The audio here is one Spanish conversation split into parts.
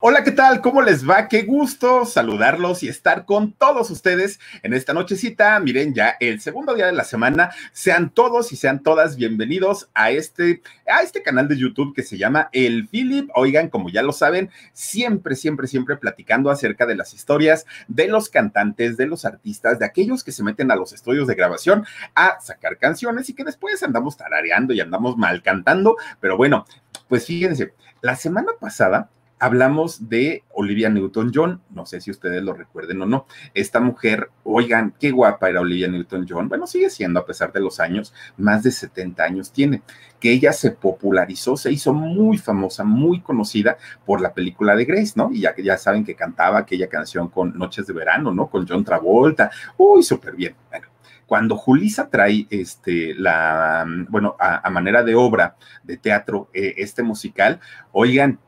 Hola, ¿qué tal? ¿Cómo les va? Qué gusto saludarlos y estar con todos ustedes en esta nochecita. Miren, ya el segundo día de la semana. Sean todos y sean todas bienvenidos a este, a este canal de YouTube que se llama El Philip. Oigan, como ya lo saben, siempre, siempre, siempre platicando acerca de las historias de los cantantes, de los artistas, de aquellos que se meten a los estudios de grabación a sacar canciones y que después andamos tarareando y andamos mal cantando. Pero bueno, pues fíjense, la semana pasada hablamos de Olivia Newton-John, no sé si ustedes lo recuerden o no. Esta mujer, oigan, qué guapa era Olivia Newton-John. Bueno, sigue siendo a pesar de los años, más de 70 años tiene. Que ella se popularizó, se hizo muy famosa, muy conocida por la película de Grace, ¿no? Y ya, ya saben que cantaba aquella canción con Noches de Verano, ¿no? Con John Travolta. Uy, súper bien. Bueno, cuando Julisa trae este, la, bueno, a, manera de obra de teatro, eh, este musical, oigan,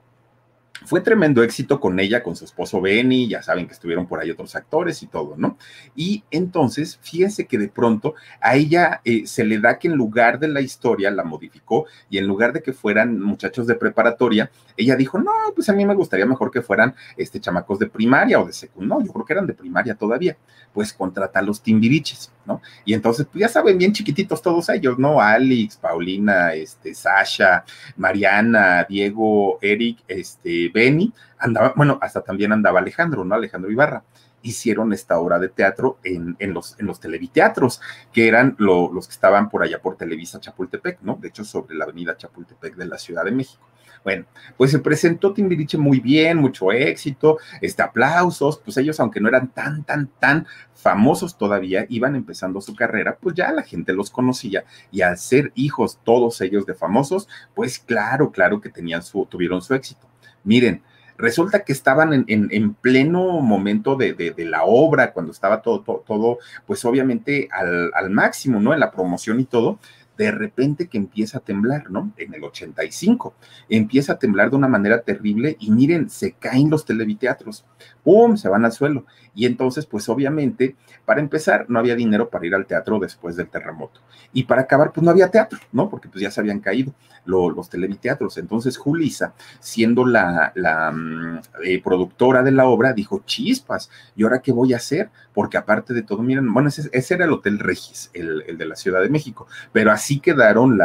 fue tremendo éxito con ella, con su esposo Benny, ya saben que estuvieron por ahí otros actores y todo, ¿no? Y entonces, fíjense que de pronto a ella eh, se le da que en lugar de la historia la modificó y en lugar de que fueran muchachos de preparatoria, ella dijo, no, pues a mí me gustaría mejor que fueran este, chamacos de primaria o de secundaria, no, yo creo que eran de primaria todavía, pues contrata a los timbiriches, ¿no? Y entonces, pues ya saben, bien chiquititos todos ellos, ¿no? Alex, Paulina, este, Sasha, Mariana, Diego, Eric, este, Benny, andaba, bueno, hasta también andaba Alejandro, ¿no? Alejandro Ibarra. Hicieron esta obra de teatro en, en los, en los televiteatros, que eran los que estaban por allá por Televisa Chapultepec, ¿no? De hecho, sobre la avenida Chapultepec de la Ciudad de México. Bueno, pues se presentó Timbiriche muy bien, mucho éxito, este, aplausos, pues ellos, aunque no eran tan, tan, tan famosos todavía, iban empezando su carrera, pues ya la gente los conocía y al ser hijos todos ellos de famosos, pues claro, claro que tenían su, tuvieron su éxito. Miren, resulta que estaban en, en, pleno momento de, de, la obra, cuando estaba todo, todo, todo pues obviamente al, máximo, ¿no? En la promoción y todo, de repente que empieza a temblar, ¿no? En el 85, empieza a temblar de una manera terrible y miren, se caen los televiteatros, ¡pum!, se van al suelo. Y entonces, pues obviamente, para empezar, no había dinero para ir al teatro después del terremoto. Y para acabar, pues no había teatro, ¿no? Porque pues ya se habían caído los televiteatros. Entonces, Julisa, siendo la, mm, eh, productora de la obra, dijo, chispas, ¿y ahora qué voy a hacer? Porque aparte de todo, miren, bueno, ese, ese era el Hotel Regis, el, el, de la Ciudad de México, pero así quedaron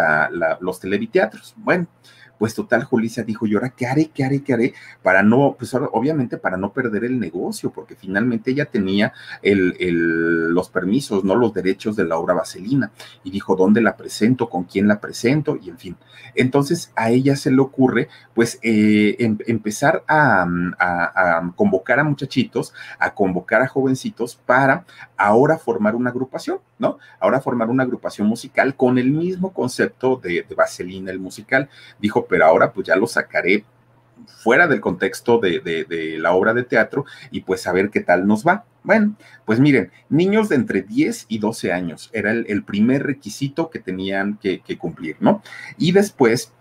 los televiteatros. Bueno, pues total, Julissa dijo, ¿y ahora qué haré, qué haré, qué haré? Para no, pues obviamente para no perder el negocio, porque finalmente ella tenía el, el, los permisos, no los derechos de la obra vaselina. Y dijo, ¿dónde la presento? ¿Con quién la presento? Y en fin. Entonces a ella se le ocurre, pues, eh, em, empezar a, convocar a muchachitos, a convocar a jovencitos para ahora formar una agrupación, ¿no? Ahora formar una agrupación musical con el mismo concepto de, de Vaselina, el musical. Dijo, pero ahora pues ya lo sacaré fuera del contexto de, la obra de teatro y pues a ver qué tal nos va. Bueno, pues miren, niños de entre 10 y 12 años era el, primer requisito que tenían que, cumplir, ¿no? Y después...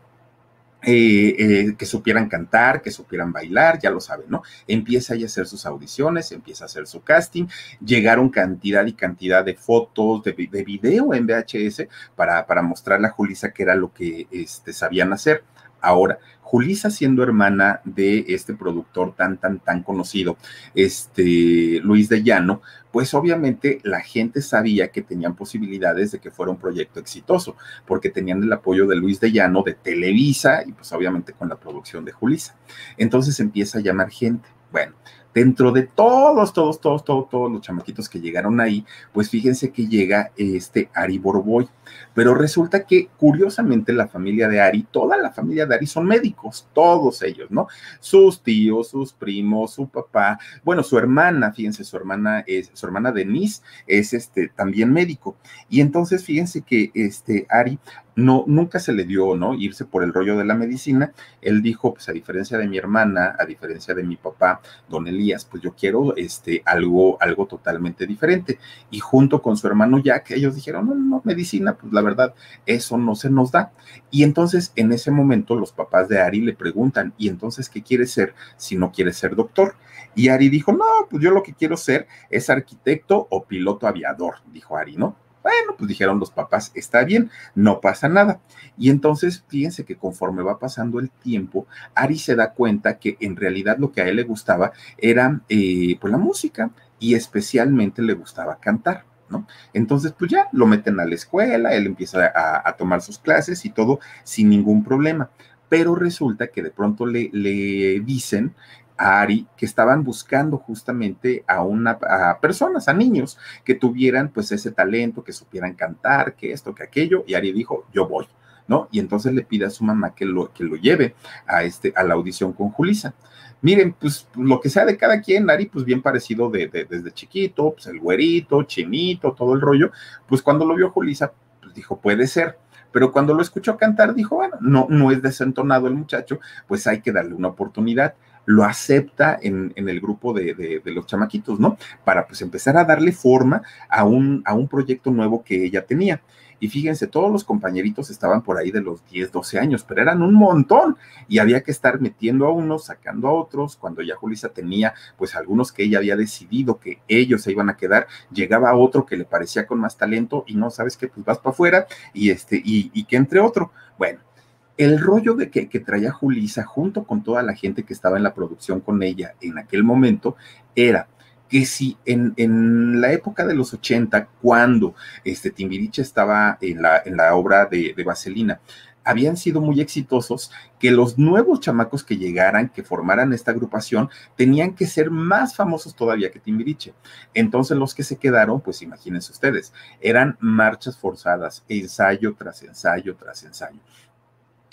Eh, eh, que supieran cantar, que supieran bailar, ya lo saben, ¿no? Empieza a hacer sus audiciones, empieza a hacer su casting, llegaron cantidad y cantidad de fotos, de, de video en VHS para, para mostrarle a Julisa que era lo que este, sabían hacer Ahora, Julisa siendo hermana de este productor tan, tan, tan conocido, este Luis de Llano, pues obviamente la gente sabía que tenían posibilidades de que fuera un proyecto exitoso, porque tenían el apoyo de Luis de Llano, de Televisa y pues obviamente con la producción de Julisa. Entonces empieza a llamar gente. Bueno, dentro de todos, todos, todos, todos, todos los chamaquitos que llegaron ahí, pues fíjense que llega este Ari Borboy. Pero resulta que curiosamente la familia de Ari, toda la familia de Ari son médicos, todos ellos, ¿no? Sus tíos, sus primos, su papá, bueno, su hermana, fíjense, su hermana es, su hermana Denise es este también médico. Y entonces fíjense que este Ari no, nunca se le dio, ¿no? Irse por el rollo de la medicina. Él dijo, pues a diferencia de mi hermana, a diferencia de mi papá, don Elías, pues yo quiero este, algo, algo totalmente diferente. Y junto con su hermano Jack, ellos dijeron, no, no, medicina, pues la verdad, eso no se nos da. Y entonces en ese momento los papás de Ari le preguntan, ¿y entonces qué quiere ser si no quiere ser doctor? Y Ari dijo, no, pues yo lo que quiero ser es arquitecto o piloto aviador, dijo Ari, ¿no? Bueno, pues dijeron los papás, está bien, no pasa nada. Y entonces, fíjense que conforme va pasando el tiempo, Ari se da cuenta que en realidad lo que a él le gustaba era eh, pues la música y especialmente le gustaba cantar. ¿No? Entonces, pues ya lo meten a la escuela, él empieza a, tomar sus clases y todo sin ningún problema. Pero resulta que de pronto le, le dicen a Ari que estaban buscando justamente a una personas, a niños que tuvieran pues ese talento, que supieran cantar, que esto, que aquello, y Ari dijo, yo voy, ¿no? Y entonces le pide a su mamá que lo, que lo lleve a, este, a la audición con Julisa. Miren, pues lo que sea de cada quien, Ari, pues bien parecido de, desde chiquito, pues el güerito, chinito, todo el rollo, pues cuando lo vio Julisa, pues dijo, puede ser pero cuando lo escuchó cantar dijo, bueno, no, no es desentonado el muchacho, pues hay que darle una oportunidad lo acepta en, el grupo de, los chamaquitos, ¿no? Para pues empezar a darle forma a un, a un proyecto nuevo que ella tenía. Y fíjense, todos los compañeritos estaban por ahí de los 10, 12 años, pero eran un montón y había que estar metiendo a unos, sacando a otros. Cuando ya Julisa tenía, pues algunos que ella había decidido que ellos se iban a quedar, llegaba otro que le parecía con más talento y no, sabes qué, pues vas para afuera y este, y, y que entre otro. Bueno, el rollo de que, traía Julisa junto con toda la gente que estaba en la producción con ella en aquel momento era que si en, la época de los 80, cuando este Timbiriche estaba en la, obra de, de, Vaselina, habían sido muy exitosos, que los nuevos chamacos que llegaran, que formaran esta agrupación, tenían que ser más famosos todavía que Timbiriche. Entonces los que se quedaron, pues imagínense ustedes, eran marchas forzadas, ensayo tras ensayo tras ensayo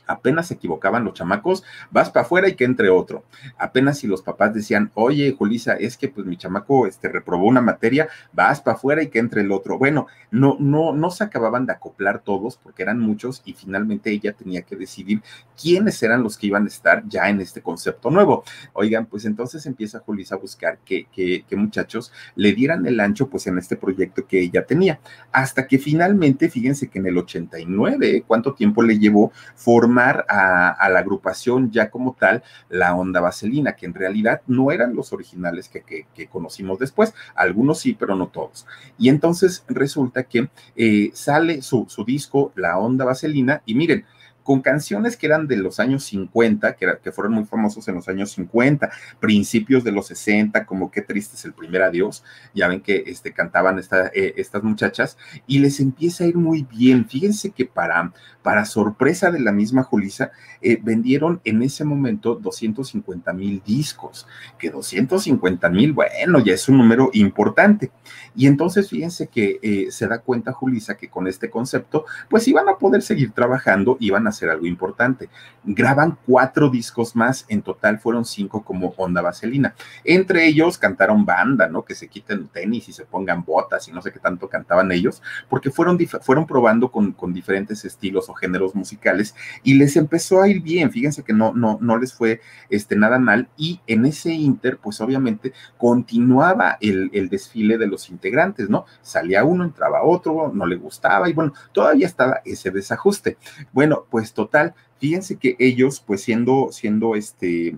apenas se equivocaban los chamacos, vas para afuera y que entre otro. Apenas si los papás decían, oye, Julisa, es que pues mi chamaco este, reprobó una materia, vas para afuera y que entre el otro. Bueno, no, no, no se acababan de acoplar todos porque eran muchos y finalmente ella tenía que decidir quiénes eran los que iban a estar ya en este concepto nuevo. Oigan, pues entonces empieza Julisa a buscar que, que, que muchachos le dieran el ancho pues en este proyecto que ella tenía. Hasta que finalmente, fíjense que en el 89, ¿cuánto tiempo le llevó formar a, la agrupación ya como tal la onda vaselina, que en realidad no eran los originales que, conocimos después, algunos sí, pero no todos. Y entonces resulta que eh, sale su, su disco, La onda vaselina, y miren, con canciones que eran de los años 50, que, que fueron muy famosos en los años 50, principios de los 60, como Qué triste es el primer adiós, ya ven que este, cantaban eh, estas muchachas, y les empieza a ir muy bien. Fíjense que para, para sorpresa de la misma Julisa, eh, vendieron en ese momento 250 mil discos, que 250 mil, bueno, ya es un número importante. Y entonces fíjense que eh, se da cuenta Julisa que con este concepto, pues iban a poder seguir trabajando, iban a hacer algo importante. Graban cuatro discos más, en total fueron cinco como Onda Vaselina. Entre ellos cantaron banda, ¿no? Que se quiten tenis y se pongan botas y no sé qué tanto cantaban ellos, porque fueron, fueron probando con, con diferentes estilos o géneros musicales y les empezó a ir bien. Fíjense que no, no, no les fue este, nada mal y en ese inter, pues obviamente continuaba el, el desfile de los integrantes, ¿no? Salía uno, entraba otro, no le gustaba y bueno, todavía estaba ese desajuste. Bueno, pues total, Fíjense que ellos, pues siendo, siendo este,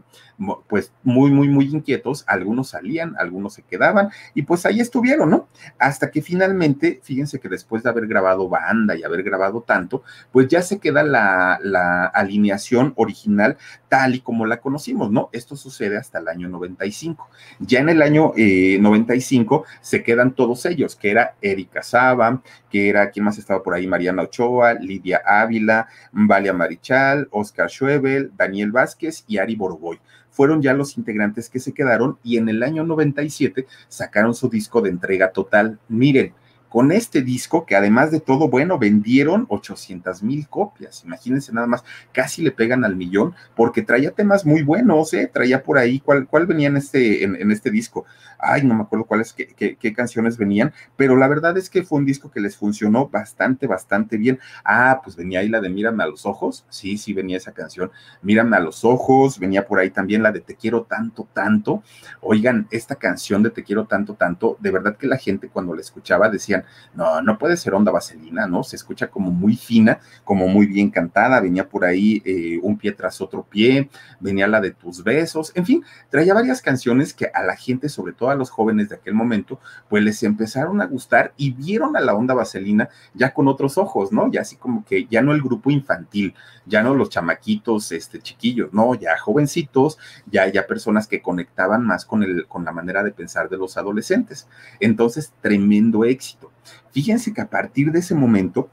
pues muy, muy, muy inquietos, algunos salían, algunos se quedaban y pues ahí estuvieron, ¿no? Hasta que finalmente, fíjense que después de haber grabado banda y haber grabado tanto, pues ya se queda la, la alineación original tal y como la conocimos, ¿no? Esto sucede hasta el año 95. Ya en el año 95 eh, se quedan todos ellos, que era Erika Saba, que era, ¿quién más estaba por ahí? Mariana Ochoa, Lidia Ávila, Valia Marichal, Oscar Schwebel, Daniel Vázquez y Ari Boroboy fueron ya los integrantes que se quedaron y en el año 97 sacaron su disco de entrega total. Miren, con este disco, que además de todo, bueno, vendieron 800 mil copias. Imagínense nada más, casi le pegan al millón, porque traía temas muy buenos, ¿eh? Traía por ahí, ¿cuál, cuál venía en este, en, este disco? Ay, no me acuerdo cuáles, qué, qué, canciones venían, pero la verdad es que fue un disco que les funcionó bastante, bastante bien. Ah, pues venía ahí la de Mírame a los ojos, sí, sí venía esa canción, Mírame a los ojos, venía por ahí también la de Te quiero tanto, tanto. Oigan, esta canción de Te quiero tanto, tanto, de verdad que la gente cuando la escuchaba decían, no, no puede ser onda vaselina, ¿no? Se escucha como muy fina, como muy bien cantada, venía por ahí eh, un pie tras otro pie, venía la de tus besos, en fin, traía varias canciones que a la gente, sobre todo a los jóvenes de aquel momento, pues les empezaron a gustar y vieron a la onda vaselina ya con otros ojos, ¿no? Ya así como que ya no el grupo infantil, ya no los chamaquitos, este, chiquillos, no, ya jovencitos, ya, ya personas que conectaban más con, el, con la manera de pensar de los adolescentes. Entonces, tremendo éxito. Fíjense que a partir de ese momento,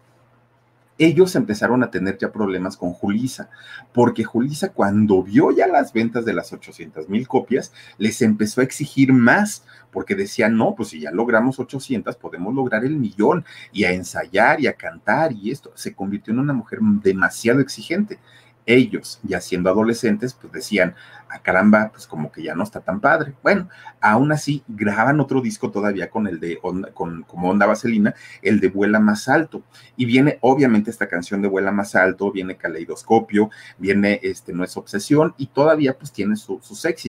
ellos empezaron a tener ya problemas con Julisa, porque Julisa cuando vio ya las ventas de las 800 mil copias, les empezó a exigir más, porque decía, no, pues si ya logramos 800, podemos lograr el millón, y a ensayar y a cantar y esto, se convirtió en una mujer demasiado exigente ellos, ya siendo adolescentes, pues decían, a ah, caramba, pues como que ya no está tan padre. Bueno, aún así graban otro disco todavía con el de con, como onda vaselina, el de Vuela más alto. Y viene obviamente esta canción de Vuela más alto, viene Caleidoscopio, viene este No es obsesión y todavía pues tiene su, su sexy.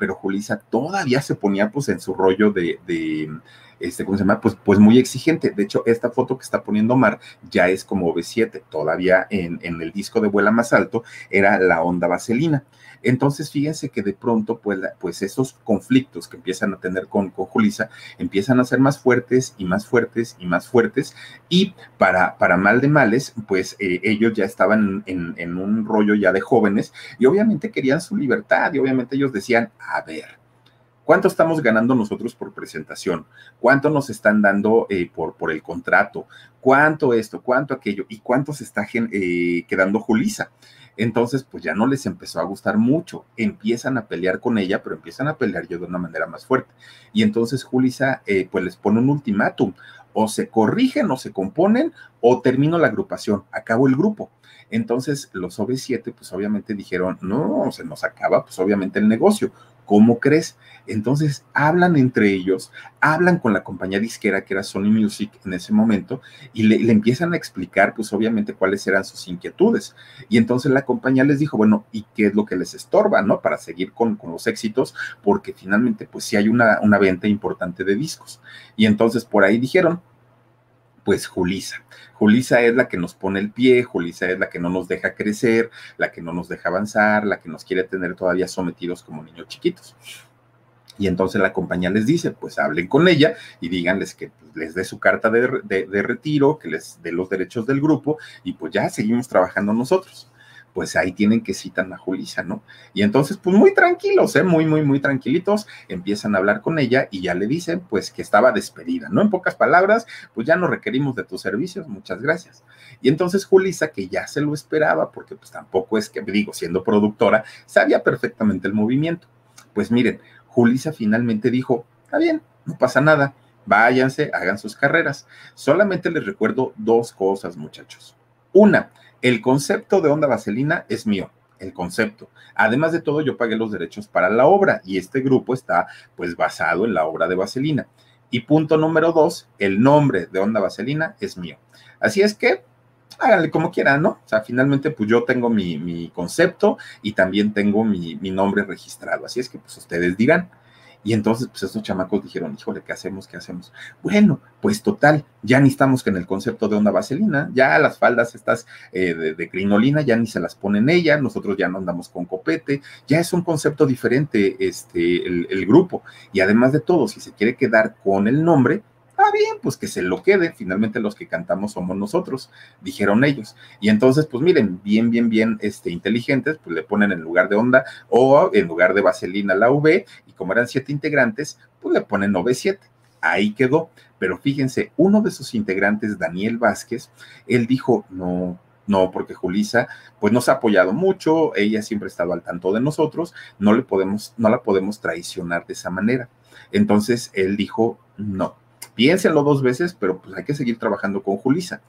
pero Julisa todavía se ponía pues en su rollo de, de este, ¿cómo se llama? Pues, pues muy exigente. De hecho, esta foto que está poniendo Mar ya es como V7, todavía en, en el disco de Vuela Más Alto era la onda vaselina. Entonces, fíjense que de pronto, pues, pues esos conflictos que empiezan a tener con, con Julisa empiezan a ser más fuertes y más fuertes y más fuertes. Y para, para mal de males, pues eh, ellos ya estaban en, un rollo ya de jóvenes y obviamente querían su libertad y obviamente ellos decían, a ver, ¿Cuánto estamos ganando nosotros por presentación? ¿Cuánto nos están dando eh, por, por el contrato? ¿Cuánto esto? ¿Cuánto aquello? ¿Y cuánto se está eh, quedando Julisa? Entonces, pues ya no les empezó a gustar mucho. Empiezan a pelear con ella, pero empiezan a pelear yo de una manera más fuerte. Y entonces Julisa, eh, pues les pone un ultimátum. O se corrigen o se componen o termino la agrupación, acabo el grupo. Entonces los OV7, pues obviamente dijeron, no, se nos acaba, pues obviamente el negocio. ¿Cómo crees? Entonces hablan entre ellos, hablan con la compañía disquera que era Sony Music en ese momento y le, empiezan a explicar, pues obviamente, cuáles eran sus inquietudes. Y entonces la compañía les dijo, bueno, ¿y qué es lo que les estorba, no? Para seguir con, con los éxitos, porque finalmente, pues sí hay una, una venta importante de discos. Y entonces por ahí dijeron, pues Julisa. Julisa es la que nos pone el pie, Julisa es la que no nos deja crecer, la que no nos deja avanzar, la que nos quiere tener todavía sometidos como niños chiquitos. Y entonces la compañía les dice, pues hablen con ella y díganles que pues, les dé su carta de, de retiro, que les dé los derechos del grupo y pues ya seguimos trabajando nosotros pues ahí tienen que citar a Julisa, ¿no? Y entonces, pues muy tranquilos, ¿eh? Muy, muy, muy tranquilitos, empiezan a hablar con ella y ya le dicen, pues que estaba despedida, ¿no? En pocas palabras, pues ya no requerimos de tus servicios, muchas gracias. Y entonces Julisa, que ya se lo esperaba, porque pues tampoco es que, digo, siendo productora, sabía perfectamente el movimiento. Pues miren, Julisa finalmente dijo, está bien, no pasa nada, váyanse, hagan sus carreras. Solamente les recuerdo dos cosas, muchachos. Una, el concepto de Onda Vaselina es mío el concepto. Además de todo, yo pagué los derechos para la obra y este grupo está pues basado en la obra de Vaselina. Y punto número dos, el nombre de Onda Vaselina es mío. Así es que háganle como quieran, ¿no? O sea, finalmente pues yo tengo mi, concepto y también tengo mi, mi nombre registrado. Así es que pues ustedes dirán. Y entonces, pues estos chamacos dijeron, híjole, ¿qué hacemos? ¿Qué hacemos? Bueno, pues total, ya ni estamos en el concepto de onda vaselina, ya las faldas estas eh, de, crinolina ya ni se las ponen ella, nosotros ya no andamos con copete, ya es un concepto diferente este, el, grupo. Y además de todo, si se quiere quedar con el nombre, bien, pues que se lo quede, finalmente los que cantamos somos nosotros, dijeron ellos. Y entonces, pues miren, bien, bien, bien este, inteligentes, pues le ponen en lugar de onda o en lugar de vaselina la V, y como eran siete integrantes, pues le ponen OV7. Ahí quedó. Pero fíjense, uno de sus integrantes, Daniel Vázquez, él dijo, no, no, porque Julisa, pues nos ha apoyado mucho, ella siempre ha estado al tanto de nosotros, no le podemos, no la podemos traicionar de esa manera. Entonces él dijo, no, piénsenlo dos veces, pero pues hay que seguir trabajando con Julisa.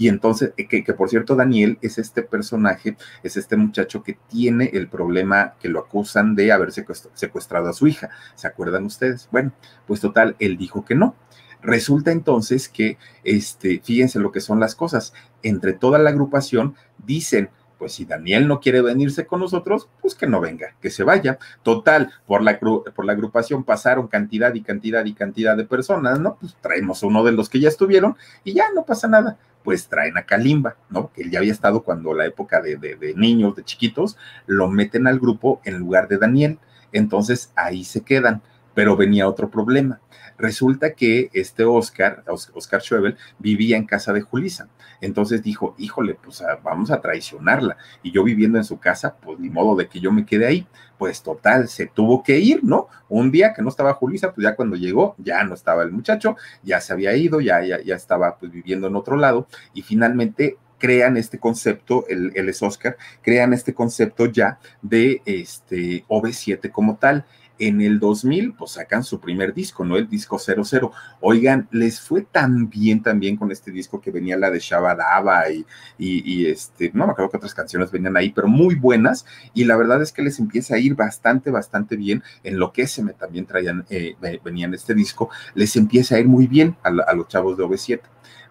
Y entonces, eh, que, por cierto, Daniel es este personaje, es este muchacho que tiene el problema que lo acusan de haber secuestrado a su hija. ¿Se acuerdan ustedes? Bueno, pues total, él dijo que no. Resulta entonces que, este, fíjense lo que son las cosas. Entre toda la agrupación dicen, pues si Daniel no quiere venirse con nosotros, pues que no venga, que se vaya. Total, por la, por la agrupación pasaron cantidad y cantidad y cantidad de personas, ¿no? Pues traemos uno de los que ya estuvieron y ya no pasa nada. Pues traen a Kalimba, ¿no? Que él ya había estado cuando la época de, de, de niños, de chiquitos, lo meten al grupo en lugar de Daniel. Entonces ahí se quedan. Pero venía otro problema Resulta que este Oscar, Oscar Schwebel, vivía en casa de Julisa. Entonces dijo, híjole, pues ah, vamos a traicionarla. Y yo viviendo en su casa, pues ni modo de que yo me quede ahí. Pues total, se tuvo que ir, ¿no? Un día que no estaba Julisa, pues ya cuando llegó, ya no estaba el muchacho, ya se había ido, ya, ya, ya estaba pues viviendo en otro lado. Y finalmente crean este concepto, él, es Oscar, crean este concepto ya de este OV7 como tal en el 2000, pues sacan su primer disco, ¿no? El disco 00. Oigan, les fue tan bien también con este disco que venía la de Shabadaba y, y, este, no me acuerdo que otras canciones venían ahí, pero muy buenas. Y la verdad es que les empieza a ir bastante, bastante bien. En lo que se me también traían, eh, venían este disco, les empieza a ir muy bien a, los chavos de OV7.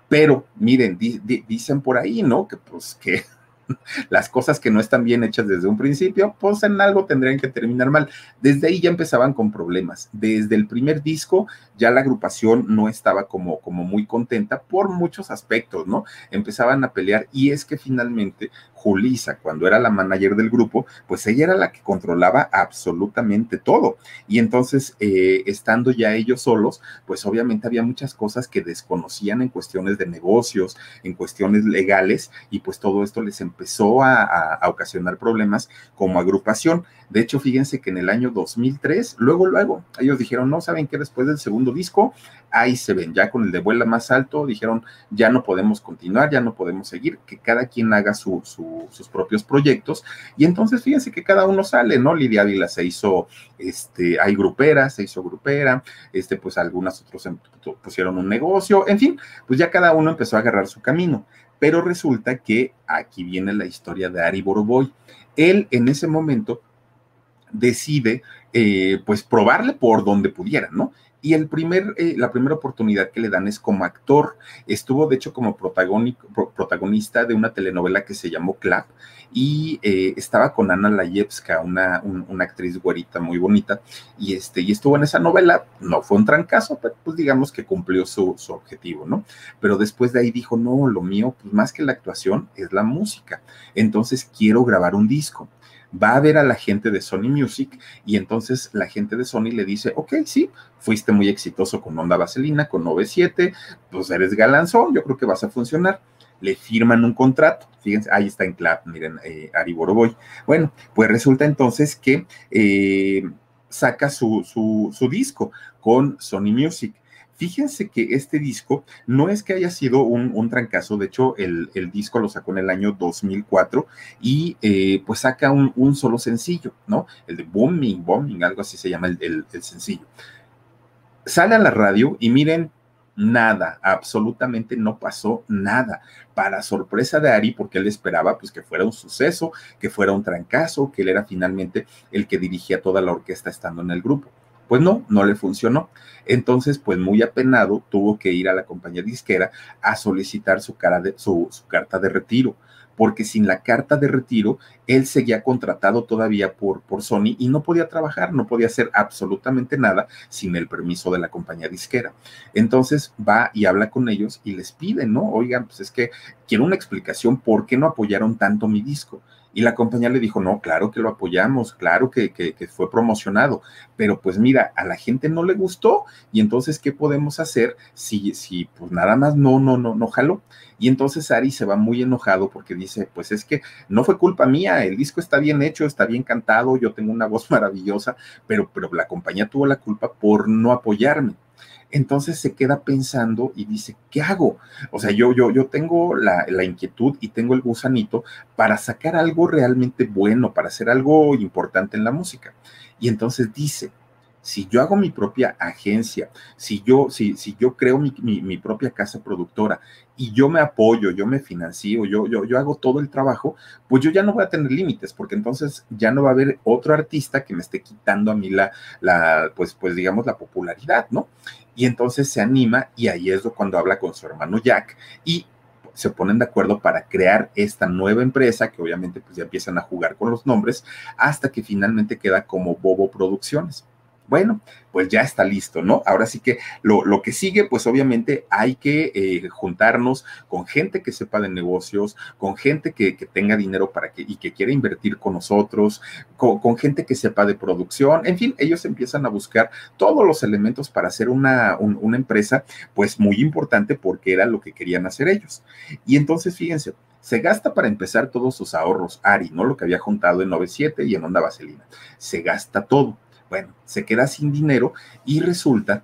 Pero miren, dicen por ahí, ¿no? Que pues que las cosas que no están bien hechas desde un principio, pues en algo tendrían que terminar mal. Desde ahí ya empezaban con problemas. Desde el primer disco ya la agrupación no estaba como, como muy contenta por muchos aspectos, ¿no? Empezaban a pelear y es que finalmente Julisa, cuando era la manager del grupo, pues ella era la que controlaba absolutamente todo. Y entonces, eh, estando ya ellos solos, pues obviamente había muchas cosas que desconocían en cuestiones de negocios, en cuestiones legales, y pues todo esto les empezó a, a ocasionar problemas como agrupación. De hecho, fíjense que en el año 2003, luego, luego, ellos dijeron, no, ¿saben qué? Después del segundo disco, ahí se ven, ya con el de vuela más alto, dijeron, ya no podemos continuar, ya no podemos seguir, que cada quien haga sus propios proyectos. Y entonces fíjense que cada uno sale, ¿no? Lidia Ávila se hizo, este, hay grupera, se hizo grupera, este, pues algunas otros em, pusieron un negocio, en fin, pues ya cada uno empezó a agarrar su camino. Pero resulta que aquí viene la historia de Ari Boroboy. Él en ese momento decide, eh, pues, probarle por donde pudiera, ¿no? Y el primer, eh, la primera oportunidad que le dan es como actor. Estuvo, de hecho, como protagonista de una telenovela que se llamó Clap y eh, estaba con Ana Layevska, una, una, actriz güerita muy bonita, y, este, y estuvo en esa novela. No fue un trancazo, pero pues digamos que cumplió su, su objetivo, ¿no? Pero después de ahí dijo, no, lo mío, pues más que la actuación, es la música. Entonces quiero grabar un disco va a ver a la gente de Sony Music y entonces la gente de Sony le dice, ok, sí, fuiste muy exitoso con Onda Vaselina, con 97, pues eres galanzón, yo creo que vas a funcionar. Le firman un contrato, fíjense, ahí está en clap, miren, eh, Ari Boroboy. Bueno, pues resulta entonces que eh, saca su, su, su disco con Sony Music. Fíjense que este disco no es que haya sido un, trancazo, de hecho el, disco lo sacó en el año 2004 y eh, pues saca un, solo sencillo, ¿no? El de Booming, Booming, algo así se llama el, el sencillo. Sale a la radio y miren, nada, absolutamente no pasó nada. Para sorpresa de Ari, porque él esperaba pues que fuera un suceso, que fuera un trancazo, que él era finalmente el que dirigía toda la orquesta estando en el grupo. Pues no, no le funcionó. Entonces, pues muy apenado, tuvo que ir a la compañía disquera a solicitar su, cara de, su carta de retiro porque sin la carta de retiro, él seguía contratado todavía por, por Sony y no podía trabajar, no podía hacer absolutamente nada sin el permiso de la compañía disquera. Entonces va y habla con ellos y les pide, ¿no? Oigan, pues es que quiero una explicación por qué no apoyaron tanto mi disco. Y la compañía le dijo, no, claro que lo apoyamos, claro que, que, fue promocionado, pero pues mira, a la gente no le gustó y entonces, ¿qué podemos hacer si, si pues nada más no, no, no, no jaló? Y entonces Ari se va muy enojado porque dice, pues es que no fue culpa mía, el disco está bien hecho, está bien cantado, yo tengo una voz maravillosa, pero, pero la compañía tuvo la culpa por no apoyarme entonces se queda pensando y dice, ¿qué hago? O sea, yo, yo, yo tengo la, la, inquietud y tengo el gusanito para sacar algo realmente bueno, para hacer algo importante en la música. Y entonces dice, si yo hago mi propia agencia, si yo, si, si yo creo mi, mi, propia casa productora y yo me apoyo, yo me financio, yo, yo, yo hago todo el trabajo, pues yo ya no voy a tener límites, porque entonces ya no va a haber otro artista que me esté quitando a mí la, la pues, pues digamos, la popularidad, ¿no? Y entonces se anima y ahí es cuando habla con su hermano Jack y se ponen de acuerdo para crear esta nueva empresa, que obviamente pues ya empiezan a jugar con los nombres, hasta que finalmente queda como Bobo Producciones. Bueno, pues ya está listo, ¿no? Ahora sí que lo, lo que sigue, pues obviamente hay que eh, juntarnos con gente que sepa de negocios, con gente que, que, tenga dinero para que y que quiera invertir con nosotros, con, gente que sepa de producción, en fin, ellos empiezan a buscar todos los elementos para hacer una, un, una empresa, pues muy importante porque era lo que querían hacer ellos. Y entonces, fíjense, se gasta para empezar todos sus ahorros, Ari, ¿no? Lo que había juntado en 97 y en Onda Vaselina. Se gasta todo bueno, se queda sin dinero y resulta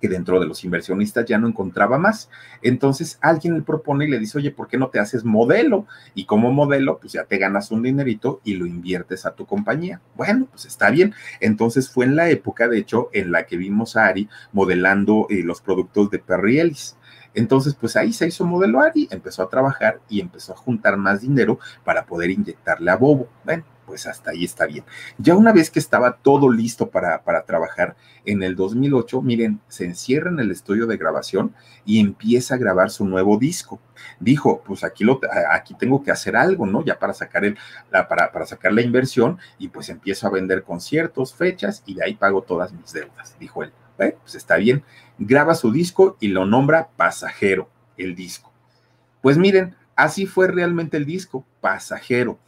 que dentro de los inversionistas ya no encontraba más. Entonces alguien le propone y le dice, oye, ¿por qué no te haces modelo? Y como modelo, pues ya te ganas un dinerito y lo inviertes a tu compañía. Bueno, pues está bien. Entonces fue en la época, de hecho, en la que vimos a Ari modelando eh, los productos de Perry Ellis. Entonces, pues ahí se hizo modelo Ari, empezó a trabajar y empezó a juntar más dinero para poder inyectarle a Bobo. Bueno, pues hasta ahí está bien. Ya una vez que estaba todo listo para, para trabajar, en el 2008, miren, se encierra en el estudio de grabación y empieza a grabar su nuevo disco. Dijo, pues aquí, lo, aquí tengo que hacer algo, ¿no? Ya para sacar, el, la, para, para sacar la inversión y pues empiezo a vender conciertos, fechas y de ahí pago todas mis deudas, dijo él. Pues está bien. Graba su disco y lo nombra Pasajero, el disco. Pues miren, así fue realmente el disco, Pasajero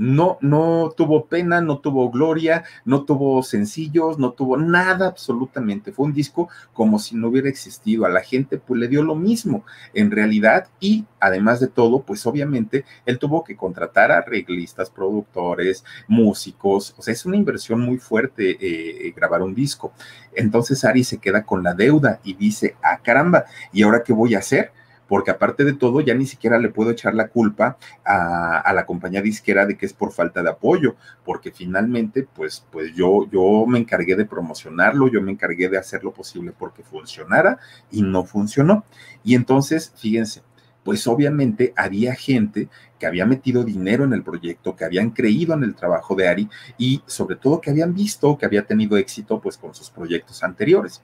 no, no tuvo pena, no tuvo gloria, no tuvo sencillos, no tuvo nada absolutamente. Fue un disco como si no hubiera existido. A la gente pues le dio lo mismo en realidad y además de todo, pues obviamente él tuvo que contratar a arreglistas, productores, músicos. O sea, es una inversión muy fuerte eh, eh grabar un disco. Entonces Ari se queda con la deuda y dice, ah caramba, ¿y ahora qué voy a hacer? Porque aparte de todo ya ni siquiera le puedo echar la culpa a, la compañía disquera de que es por falta de apoyo, porque finalmente pues, pues yo, yo me encargué de promocionarlo, yo me encargué de hacer lo posible porque funcionara y no funcionó. Y entonces, fíjense, pues obviamente había gente que había metido dinero en el proyecto, que habían creído en el trabajo de Ari y sobre todo que habían visto que había tenido éxito pues con sus proyectos anteriores.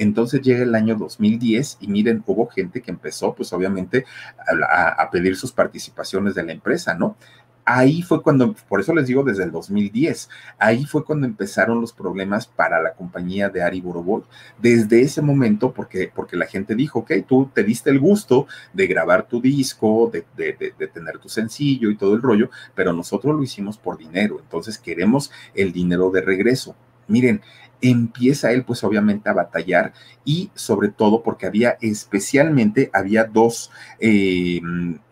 Entonces llega el año 2010 y miren, hubo gente que empezó, pues obviamente, a, pedir sus participaciones de la empresa, ¿no? Ahí fue cuando, por eso les digo desde el 2010, ahí fue cuando empezaron los problemas para la compañía de Ari Boroboy. Desde ese momento, porque, porque la gente dijo, ok, tú te diste el gusto de grabar tu disco, de, de, de, de tener tu sencillo y todo el rollo, pero nosotros lo hicimos por dinero, entonces queremos el dinero de regreso Miren, empieza él pues obviamente a batallar y sobre todo porque había especialmente, había dos eh,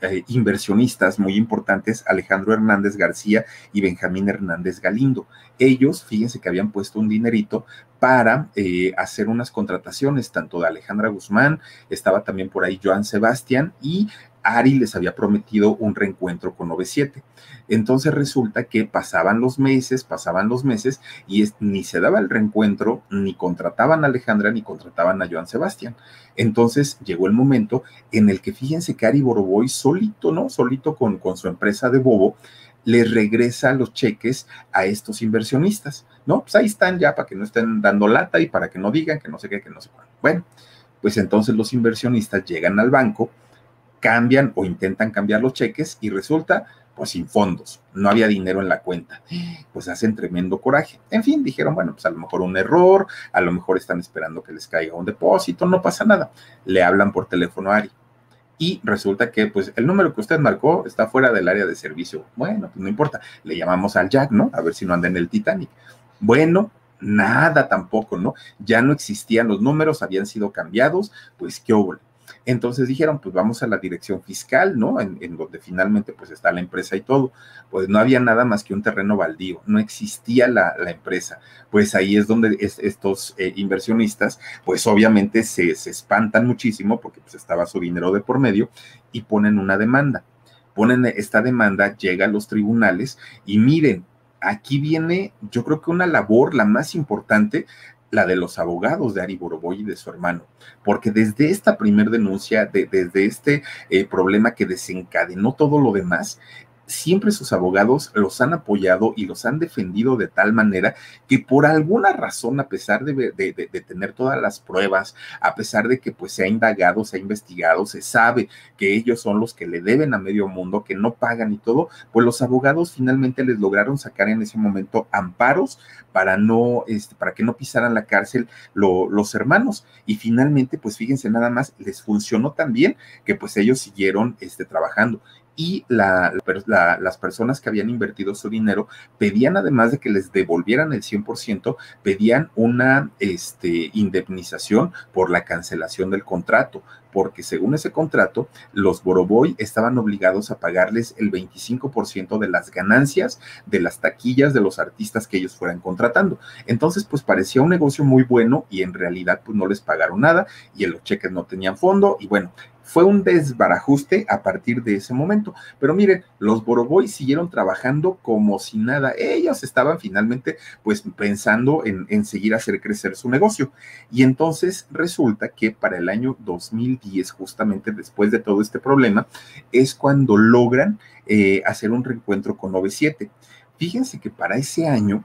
eh, inversionistas muy importantes, Alejandro Hernández García y Benjamín Hernández Galindo. Ellos, fíjense que habían puesto un dinerito para eh, hacer unas contrataciones, tanto de Alejandra Guzmán, estaba también por ahí Joan Sebastián y Ari les había prometido un reencuentro con 97. Entonces resulta que pasaban los meses, pasaban los meses y ni se daba el reencuentro, ni contrataban a Alejandra, ni contrataban a Joan Sebastián. Entonces llegó el momento en el que fíjense que Ari Boroboy solito, ¿no? Solito con, con su empresa de Bobo, le regresa los cheques a estos inversionistas, ¿no? Pues ahí están ya para que no estén dando lata y para que no digan que no sé qué, que no sé cuándo. Bueno, pues entonces los inversionistas llegan al banco, cambian o intentan cambiar los cheques y resulta pues sin fondos, no había dinero en la cuenta. Pues hacen tremendo coraje. En fin, dijeron, bueno, pues a lo mejor un error, a lo mejor están esperando que les caiga un depósito, no pasa nada. Le hablan por teléfono a Ari. Y resulta que, pues, el número que usted marcó está fuera del área de servicio. Bueno, pues no importa. Le llamamos al Jack, ¿no? A ver si no anda en el Titanic. Bueno, nada tampoco, ¿no? Ya no existían los números, habían sido cambiados, pues qué hubo entonces dijeron, pues vamos a la dirección fiscal, ¿no? En, donde finalmente pues está la empresa y todo. Pues no había nada más que un terreno baldío, no existía la, empresa. Pues ahí es donde estos eh, inversionistas, pues obviamente se, se espantan muchísimo porque pues estaba su dinero de por medio y ponen una demanda. Ponen esta demanda, llega a los tribunales y miren, aquí viene, yo creo que una labor, la más importante, la de los abogados de Ari Boroboy y de su hermano, porque desde esta primer denuncia, desde este eh, problema que desencadenó todo lo demás, siempre sus abogados los han apoyado y los han defendido de tal manera que por alguna razón, a pesar de, tener todas las pruebas, a pesar de que pues se ha indagado, se ha investigado, se sabe que ellos son los que le deben a medio mundo, que no pagan y todo, pues los abogados finalmente les lograron sacar en ese momento amparos para no, este, para que no pisaran la cárcel los hermanos. Y finalmente, pues fíjense nada más, les funcionó tan bien que pues ellos siguieron este, trabajando y las personas que habían invertido su dinero pedían, además de que les devolvieran el 100%, pedían una este, indemnización por la cancelación del contrato, porque según ese contrato, los Boroboy estaban obligados a pagarles el 25% de las ganancias de las taquillas de los artistas que ellos fueran contratando. Entonces, pues parecía un negocio muy bueno y en realidad pues no les pagaron nada y los cheques no tenían fondo y bueno, fue un desbarajuste a partir de ese momento. Pero miren, los Boroboy siguieron trabajando como si nada. Ellos estaban finalmente pues pensando en, en seguir hacer crecer su negocio. Y entonces resulta que para el año 2010, justamente después de todo este problema, es cuando logran eh, hacer un reencuentro con 97. Fíjense que para ese año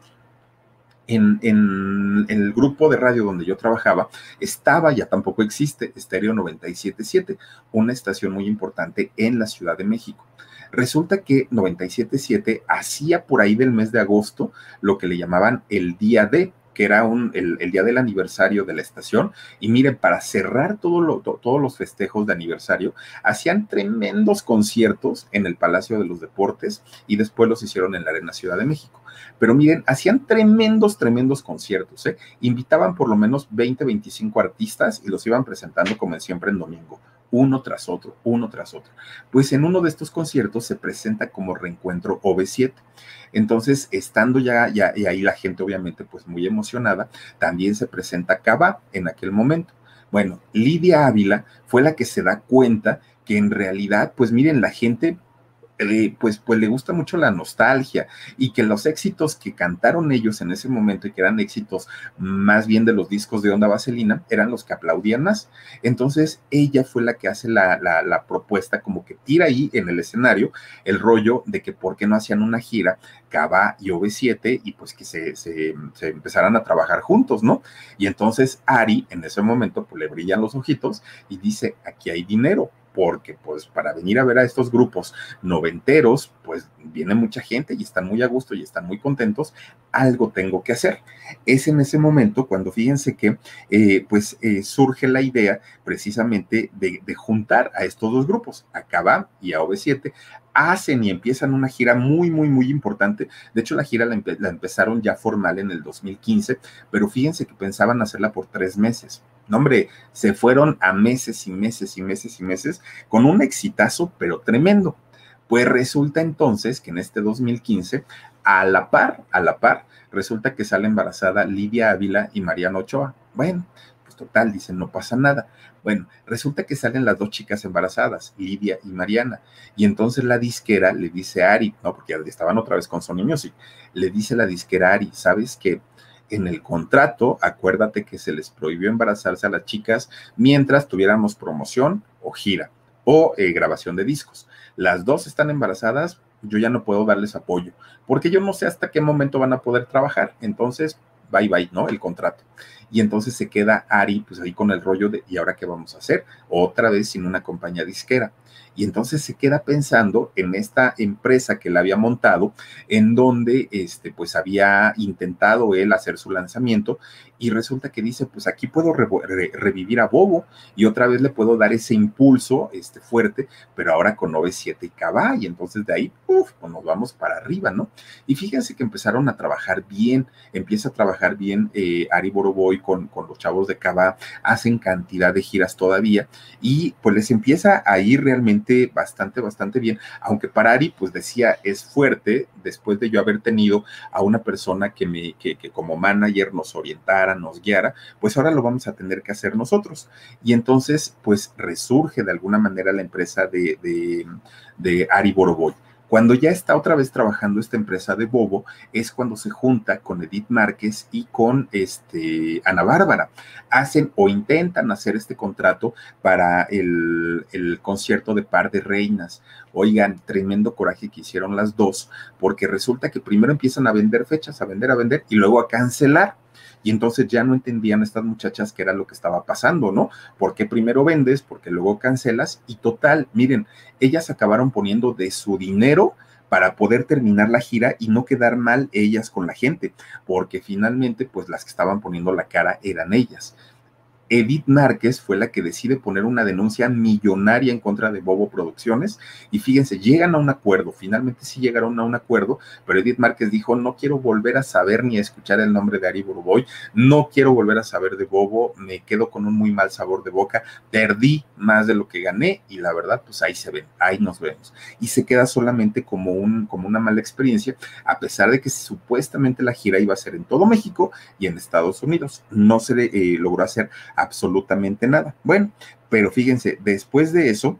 en, el grupo de radio donde yo trabajaba, estaba, ya tampoco existe, Estéreo 977, una estación muy importante en la Ciudad de México. Resulta que 977 hacía por ahí del mes de agosto lo que le llamaban el día de, que era un, el, día del aniversario de la estación. Y miren, para cerrar todo todos los festejos de aniversario, hacían tremendos conciertos en el Palacio de los Deportes y después los hicieron en la Arena Ciudad de México. Pero miren, hacían tremendos, tremendos conciertos. ¿eh? Invitaban por lo menos 20, 25 artistas y los iban presentando como siempre en domingo uno tras otro, uno tras otro. Pues en uno de estos conciertos se presenta como reencuentro OV7. Entonces, estando ya, ya y ahí la gente obviamente pues muy emocionada, también se presenta Cava en aquel momento. Bueno, Lidia Ávila fue la que se da cuenta que en realidad, pues miren, la gente pues, pues le gusta mucho la nostalgia y que los éxitos que cantaron ellos en ese momento y que eran éxitos más bien de los discos de Onda Vaselina eran los que aplaudían más. Entonces ella fue la que hace la, la, propuesta, como que tira ahí en el escenario el rollo de que por qué no hacían una gira Cava y OV7 y pues que se, se, se, empezaran a trabajar juntos, ¿no? Y entonces Ari en ese momento pues le brillan los ojitos y dice, aquí hay dinero, porque pues para venir a ver a estos grupos noventeros, pues viene mucha gente y están muy a gusto y están muy contentos, algo tengo que hacer. Es en ese momento cuando fíjense que eh, pues eh, surge la idea precisamente de, juntar a estos dos grupos, a Cava y a OV7, hacen y empiezan una gira muy, muy, muy importante. De hecho, la gira la, empezaron ya formal en el 2015, pero fíjense que pensaban hacerla por tres meses. No, hombre, se fueron a meses y meses y meses y meses con un exitazo, pero tremendo. Pues resulta entonces que en este 2015, a la par, a la par, resulta que sale embarazada Lidia Ávila y Mariano Ochoa. Bueno, pues total, dicen, no pasa nada. Bueno, resulta que salen las dos chicas embarazadas, Lidia y Mariana, y entonces la disquera le dice a Ari, no, porque estaban otra vez con Sony Music, le dice la disquera a Ari, ¿sabes qué? En el contrato, acuérdate que se les prohibió embarazarse a las chicas mientras tuviéramos promoción o gira o eh, grabación de discos. Las dos están embarazadas, yo ya no puedo darles apoyo, porque yo no sé hasta qué momento van a poder trabajar. Entonces, bye bye, ¿no? El contrato. Y entonces se queda Ari, pues ahí con el rollo de, ¿y ahora qué vamos a hacer? Otra vez sin una compañía disquera. Y entonces se queda pensando en esta empresa que él había montado, en donde este, pues había intentado él hacer su lanzamiento y resulta que dice, pues aquí puedo revivir a Bobo y otra vez le puedo dar ese impulso este, fuerte, pero ahora con 97 KB y entonces de ahí, uff, pues nos vamos para arriba, ¿no? Y fíjense que empezaron a trabajar bien, empieza a trabajar bien eh, Ari Boroboy con, con los chavos de Cava, hacen cantidad de giras todavía y pues les empieza a ir realmente bastante, bastante bien, aunque para Ari, pues decía, es fuerte después de yo haber tenido a una persona que me, que, que como manager nos orientara, nos guiara, pues ahora lo vamos a tener que hacer nosotros. Y entonces, pues resurge de alguna manera la empresa de, de, de Ari Boroboy. Cuando ya está otra vez trabajando esta empresa de Bobo, es cuando se junta con Edith Márquez y con este, Ana Bárbara. Hacen o intentan hacer este contrato para el, el concierto de Par de Reinas. Oigan, tremendo coraje que hicieron las dos, porque resulta que primero empiezan a vender fechas, a vender, a vender y luego a cancelar y entonces ya no entendían estas muchachas qué era lo que estaba pasando, ¿no? Porque primero vendes, porque luego cancelas y total, miren, ellas acabaron poniendo de su dinero para poder terminar la gira y no quedar mal ellas con la gente, porque finalmente pues las que estaban poniendo la cara eran ellas. Edith Márquez fue la que decide poner una denuncia millonaria en contra de Bobo Producciones y fíjense, llegan a un acuerdo, finalmente sí llegaron a un acuerdo, pero Edith Márquez dijo, no quiero volver a saber ni a escuchar el nombre de Ari Burboy, no quiero volver a saber de Bobo, me quedo con un muy mal sabor de boca, perdí más de lo que gané y la verdad, pues ahí se ven, ahí nos vemos. Y se queda solamente como, un, como una mala experiencia, a pesar de que supuestamente la gira iba a ser en todo México y en Estados Unidos. No se eh, logró hacer absolutamente nada. Bueno, pero fíjense, después de eso,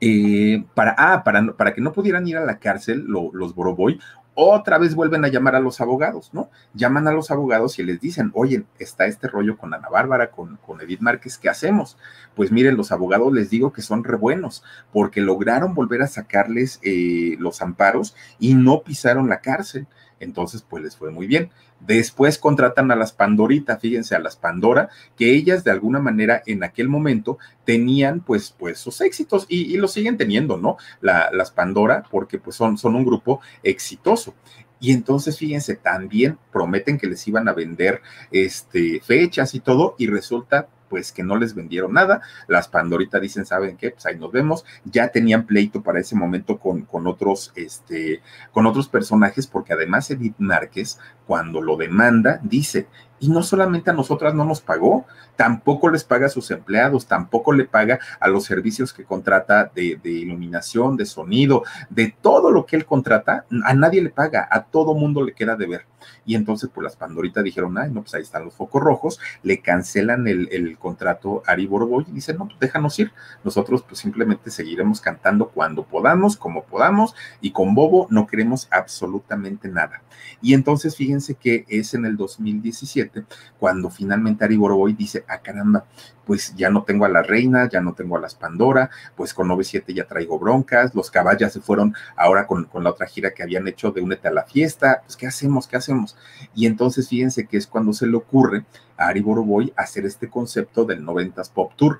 Eh, para, ah, para, para que no pudieran ir a la cárcel los Boroboy, otra vez vuelven a llamar a los abogados, ¿no? Llaman a los abogados y les dicen, oye, está este rollo con Ana Bárbara, con, con Edith Márquez, ¿qué hacemos? Pues miren, los abogados les digo que son re buenos, porque lograron volver a sacarles eh, los amparos y no pisaron la cárcel. Entonces, pues les fue muy bien. Después contratan a las Pandorita, fíjense, a las Pandora, que ellas de alguna manera en aquel momento tenían pues, pues sus éxitos y, y lo siguen teniendo, ¿no? La, las Pandora, porque pues son, son un grupo exitoso. Y entonces, fíjense, también prometen que les iban a vender este, fechas y todo, y resulta pues que no les vendieron nada. Las Pandorita dicen, ¿saben qué? Pues ahí nos vemos. Ya tenían pleito para ese momento con, con otros, este, con otros personajes, porque además Edith Márquez, cuando lo demanda, dice, y no solamente a nosotras no nos pagó, tampoco les paga a sus empleados, tampoco le paga a los servicios que contrata de, iluminación, de sonido, de todo lo que él contrata, a nadie le paga, a todo mundo le queda de ver. Y entonces, pues las Pandoritas dijeron, ay, no, pues ahí están los focos rojos, le cancelan el, contrato a Ari y dicen, no, pues déjanos ir, nosotros pues simplemente seguiremos cantando cuando podamos, como podamos, y con Bobo no queremos absolutamente nada. Y entonces, fíjense que es en el 2017 OV7, cuando finalmente Ari Boroboy dice, ah caramba, pues ya no tengo a la reina, ya no tengo a las Pandora, pues con OV7 ya traigo broncas, los caballos se fueron ahora con, con, la otra gira que habían hecho de Únete a la fiesta, pues ¿qué hacemos? ¿Qué hacemos? Y entonces fíjense que es cuando se le ocurre a Ari Boroboy hacer este concepto del 90s Pop Tour,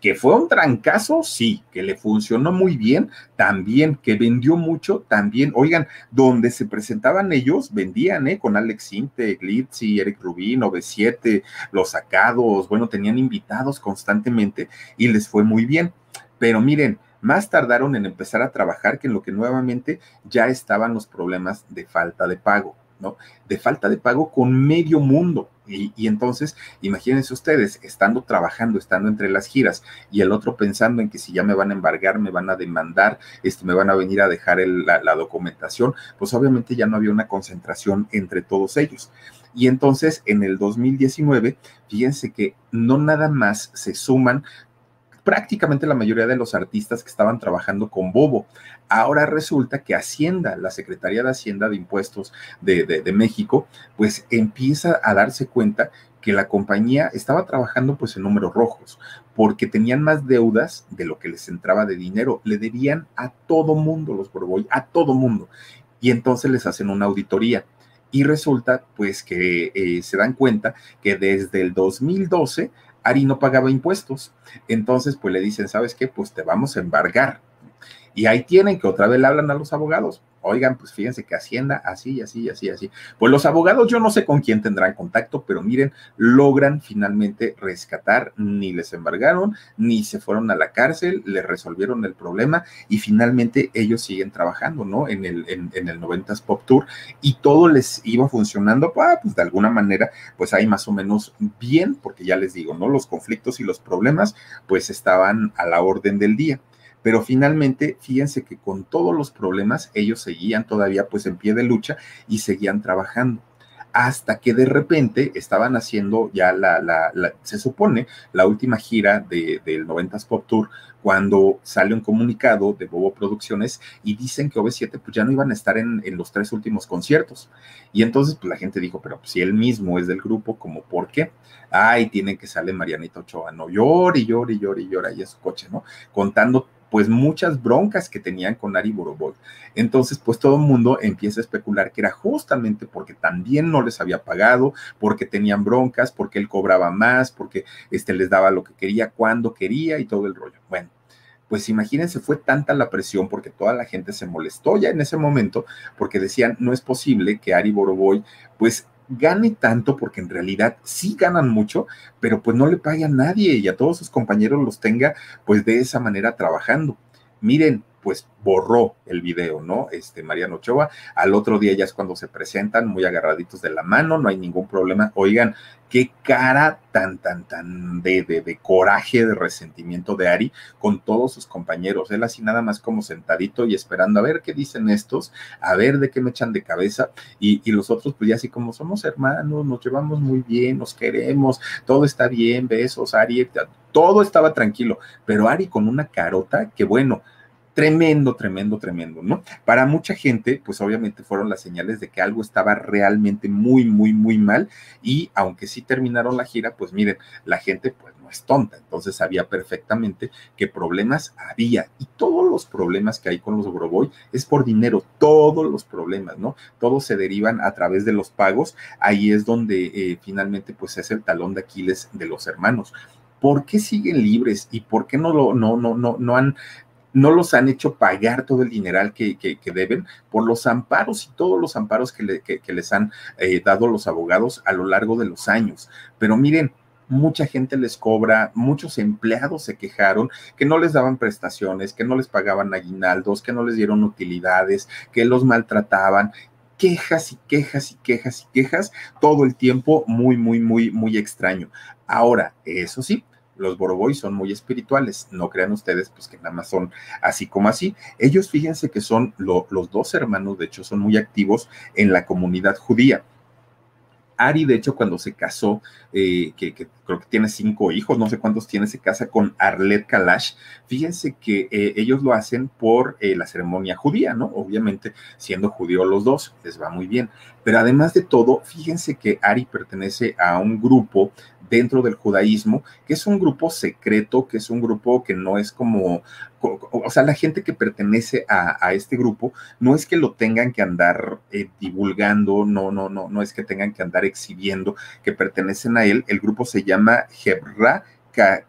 que fue un trancazo, sí, que le funcionó muy bien, también, que vendió mucho, también, oigan, donde se presentaban ellos, vendían, ¿eh? Con Alex Sinte, Glitzy, Eric Rubin, OV7, Los Sacados, bueno, tenían invitados constantemente y les fue muy bien. Pero miren, más tardaron en empezar a trabajar que en lo que nuevamente ya estaban los problemas de falta de pago. ¿no? De falta de pago con medio mundo. Y, entonces, imagínense ustedes, estando trabajando, estando entre las giras, y el otro pensando en que si ya me van a embargar, me van a demandar, este, me van a venir a dejar la, la documentación, pues obviamente ya no había una concentración entre todos ellos. Y entonces, en el 2019, fíjense que no nada más se suman prácticamente la mayoría de los artistas que estaban trabajando con Bobo. Ahora resulta que Hacienda, la Secretaría de Hacienda de Impuestos de, México, pues empieza a darse cuenta que la compañía estaba trabajando pues en números rojos, porque tenían más deudas de lo que les entraba de dinero. Le debían a todo mundo los Borboy, a todo mundo. Y entonces les hacen una auditoría. Y resulta pues que eh, se dan cuenta que desde el 2012 Ari no pagaba impuestos. Entonces, pues le dicen, ¿sabes qué? Pues te vamos a embargar. Y ahí tienen que otra vez le hablan a los abogados oigan, pues fíjense que Hacienda, así, así, así, así. Pues los abogados, yo no sé con quién tendrán contacto, pero miren, logran finalmente rescatar, ni les embargaron, ni se fueron a la cárcel, les resolvieron el problema y finalmente ellos siguen trabajando, ¿no? En el, en, el 90s Pop Tour y todo les iba funcionando, ah, pues de alguna manera, pues ahí más o menos bien, porque ya les digo, ¿no? Los conflictos y los problemas, pues estaban a la orden del día pero finalmente, fíjense que con todos los problemas, ellos seguían todavía pues en pie de lucha y seguían trabajando hasta que de repente estaban haciendo ya la, la, se supone, la última gira de, del 90s Pop Tour, cuando sale un comunicado de Bobo Producciones y dicen que OV7 pues ya no iban a estar en, en, los tres últimos conciertos. Y entonces pues la gente dijo, pero pues, si él mismo es del grupo, ¿como por qué? Ay, tienen que sale Marianita Ochoa, no, llora y llora y llora y llora ahí en su coche, ¿no? Contando pues muchas broncas que tenían con Ari Boroboy. Entonces, pues todo el mundo empieza a especular que era justamente porque también no les había pagado, porque tenían broncas, porque él cobraba más, porque este les daba lo que quería, cuando quería y todo el rollo. Bueno, pues imagínense, fue tanta la presión porque toda la gente se molestó ya en ese momento porque decían, no es posible que Ari Boroboy pues gane tanto, porque en realidad sí ganan mucho, pero pues no le pague a nadie y a todos sus compañeros los tenga pues de esa manera trabajando. Miren, pues borró el video, ¿no? Este Mariano Ochoa. Al otro día ya es cuando se presentan muy agarraditos de la mano, no hay ningún problema. Oigan, qué cara tan, tan, tan de, de, coraje, de resentimiento de Ari con todos sus compañeros. Él así nada más como sentadito y esperando a ver qué dicen estos, a ver de qué me echan de cabeza. Y, y los otros, pues ya así como somos hermanos, nos llevamos muy bien, nos queremos, todo está bien, besos, Ari, todo estaba tranquilo. Pero Ari con una carota que bueno tremendo, tremendo, tremendo, ¿no? Para mucha gente, pues obviamente fueron las señales de que algo estaba realmente muy, muy, muy mal y aunque sí terminaron la gira, pues miren, la gente pues no es tonta, entonces sabía perfectamente que problemas había y todos los problemas que hay con los Broboy es por dinero, todos los problemas, ¿no? Todos se derivan a través de los pagos, ahí es donde eh, finalmente pues es el talón de Aquiles de los hermanos. ¿por qué siguen libres y por qué no, lo, no, no, no, no han no los han hecho pagar todo el dineral que, deben por los amparos y todos los amparos que, les han eh, dado los abogados a lo largo de los años. Pero miren, mucha gente les cobra, muchos empleados se quejaron que no les daban prestaciones, que no les pagaban aguinaldos, que no les dieron utilidades, que los maltrataban. Quejas y quejas y quejas y quejas todo el tiempo, muy, muy, muy, muy extraño. Ahora, eso sí, los Boroboy son muy espirituales, no crean ustedes pues que nada más son así como así. Ellos fíjense que son los dos hermanos, de hecho son muy activos en la comunidad judía. Ari, de hecho, cuando se casó, eh, que, creo que tiene cinco hijos, no sé cuántos tiene, se casa con Arlet Kalash. Fíjense que eh, ellos lo hacen por eh, la ceremonia judía, ¿no? Obviamente, siendo judío los dos, les va muy bien. Pero además de todo, fíjense que Ari pertenece a un grupo dentro del judaísmo, que es un grupo secreto, que es un grupo que no es como, o sea, la gente que pertenece a, este grupo, no es que lo tengan que andar eh, divulgando, no, no, no, no es que tengan que andar exhibiendo que pertenecen a él, el grupo se llama Hebra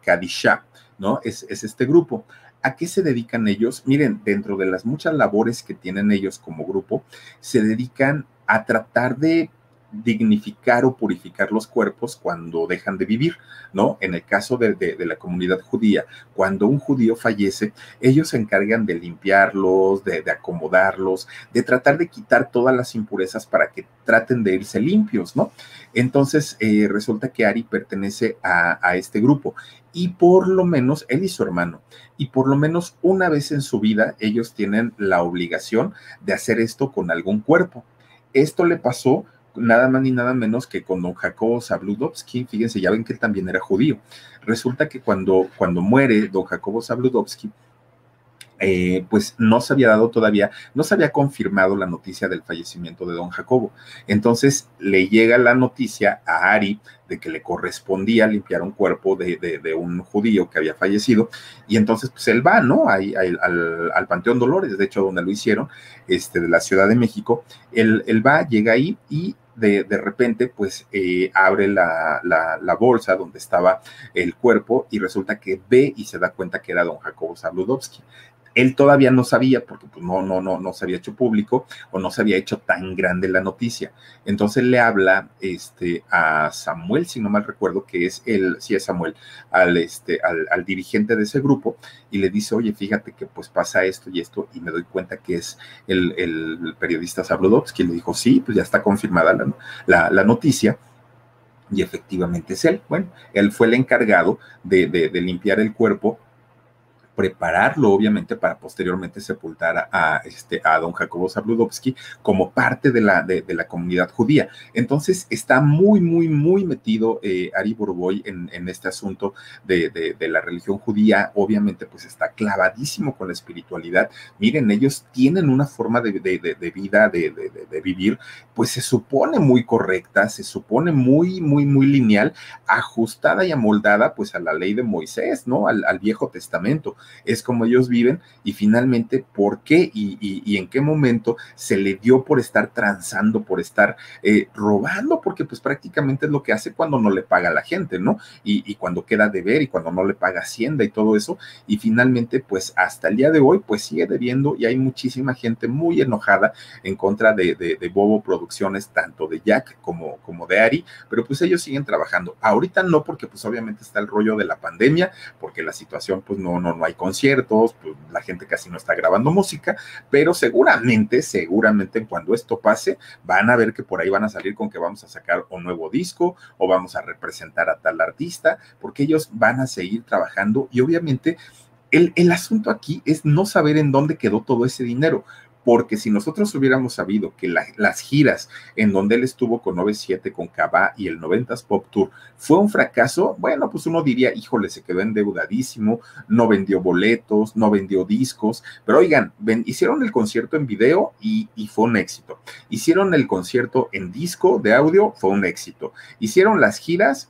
Kadisha, ¿no? Es, es este grupo. ¿A qué se dedican ellos? Miren, dentro de las muchas labores que tienen ellos como grupo, se dedican a tratar de dignificar o purificar los cuerpos cuando dejan de vivir, ¿no? En el caso de, la comunidad judía, cuando un judío fallece, ellos se encargan de limpiarlos, de, acomodarlos, de tratar de quitar todas las impurezas para que traten de irse limpios, ¿no? Entonces, eh, resulta que Ari pertenece a, a este grupo y por lo menos él y su hermano, y por lo menos una vez en su vida ellos tienen la obligación de hacer esto con algún cuerpo. Esto le pasó nada más ni nada menos que con don Jacobo Zabludovsky, fíjense, ya ven que él también era judío. Resulta que cuando, cuando muere don Jacobo Zabludovsky, eh, pues no se había dado todavía, no se había confirmado la noticia del fallecimiento de don Jacobo. Entonces le llega la noticia a Ari de que le correspondía limpiar un cuerpo de, un judío que había fallecido, y entonces pues él va, ¿no? Ahí, al, al, Panteón Dolores, de hecho donde lo hicieron, este, de la Ciudad de México, él, él va, llega ahí y de, repente, pues eh, abre la, la, bolsa donde estaba el cuerpo y resulta que ve y se da cuenta que era don Jacobo Zabludovsky. Él todavía no sabía, porque pues, no, no, no, no se había hecho público o no se había hecho tan grande la noticia. Entonces le habla este, a Samuel, si no mal recuerdo, que es el, sí es Samuel, al, este, al, dirigente de ese grupo, y le dice, oye, fíjate que pues pasa esto y esto, y me doy cuenta que es el, el periodista Sabludovsky. Le dijo, sí, pues ya está confirmada la, la, noticia y efectivamente es él. Bueno, él fue el encargado de, de, limpiar el cuerpo prepararlo, obviamente, para posteriormente sepultar a, este, a don Jacobo Zabludovsky como parte de la, de, la comunidad judía. Entonces, está muy, muy, muy metido eh, Ari Borboy en, este asunto de, de, la religión judía. Obviamente, pues está clavadísimo con la espiritualidad. Miren, ellos tienen una forma de, vida, de, vivir, pues se supone muy correcta, se supone muy, muy, muy lineal, ajustada y amoldada, pues a la ley de Moisés, ¿no? Al, al Viejo Testamento es como ellos viven y finalmente por qué y, en qué momento se le dio por estar transando, por estar eh, robando, porque pues prácticamente es lo que hace cuando no le paga a la gente, ¿no? Y, cuando queda de ver y cuando no le paga Hacienda y todo eso. Y finalmente, pues hasta el día de hoy, pues sigue debiendo y hay muchísima gente muy enojada en contra de, de, Bobo Producciones, tanto de Jack como, como de Ari, pero pues ellos siguen trabajando. Ahorita no, porque pues obviamente está el rollo de la pandemia, porque la situación pues no, no, no hay conciertos, pues la gente casi no está grabando música, pero seguramente, seguramente cuando esto pase, van a ver que por ahí van a salir con que vamos a sacar un nuevo disco o vamos a representar a tal artista, porque ellos van a seguir trabajando y obviamente el, el asunto aquí es no saber en dónde quedó todo ese dinero porque si nosotros hubiéramos sabido que las giras en donde él estuvo con 97, con Cava y el 90s Pop Tour fue un fracaso, bueno, pues uno diría, híjole, se quedó endeudadísimo, no vendió boletos, no vendió discos, pero oigan, hicieron el concierto en video y fue un éxito. Hicieron el concierto en disco de audio, fue un éxito. Hicieron las giras,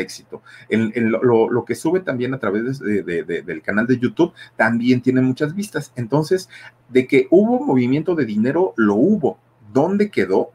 éxito. lo, que sube también a través del canal de YouTube también tiene muchas vistas. Entonces, de que hubo movimiento de dinero, lo hubo. ¿Dónde quedó?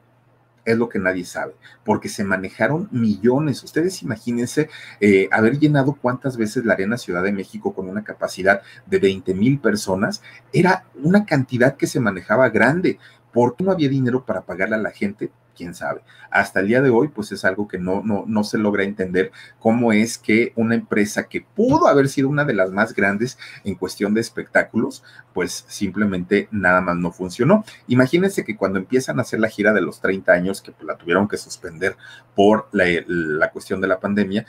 Es lo que nadie sabe, porque se manejaron millones. Ustedes imagínense eh, haber llenado cuántas veces la Arena Ciudad de México con una capacidad de 20 mil personas. Era una cantidad que se manejaba grande. ¿Por qué no había dinero para pagarle a la gente? Quién sabe. Hasta el día de hoy, pues es algo que no, no, no se logra entender cómo es que una empresa que pudo haber sido una de las más grandes en cuestión de espectáculos, pues simplemente nada más no funcionó. Imagínense que cuando empiezan a hacer la gira de los 30 años, que pues, la tuvieron que suspender por la, la cuestión de la pandemia,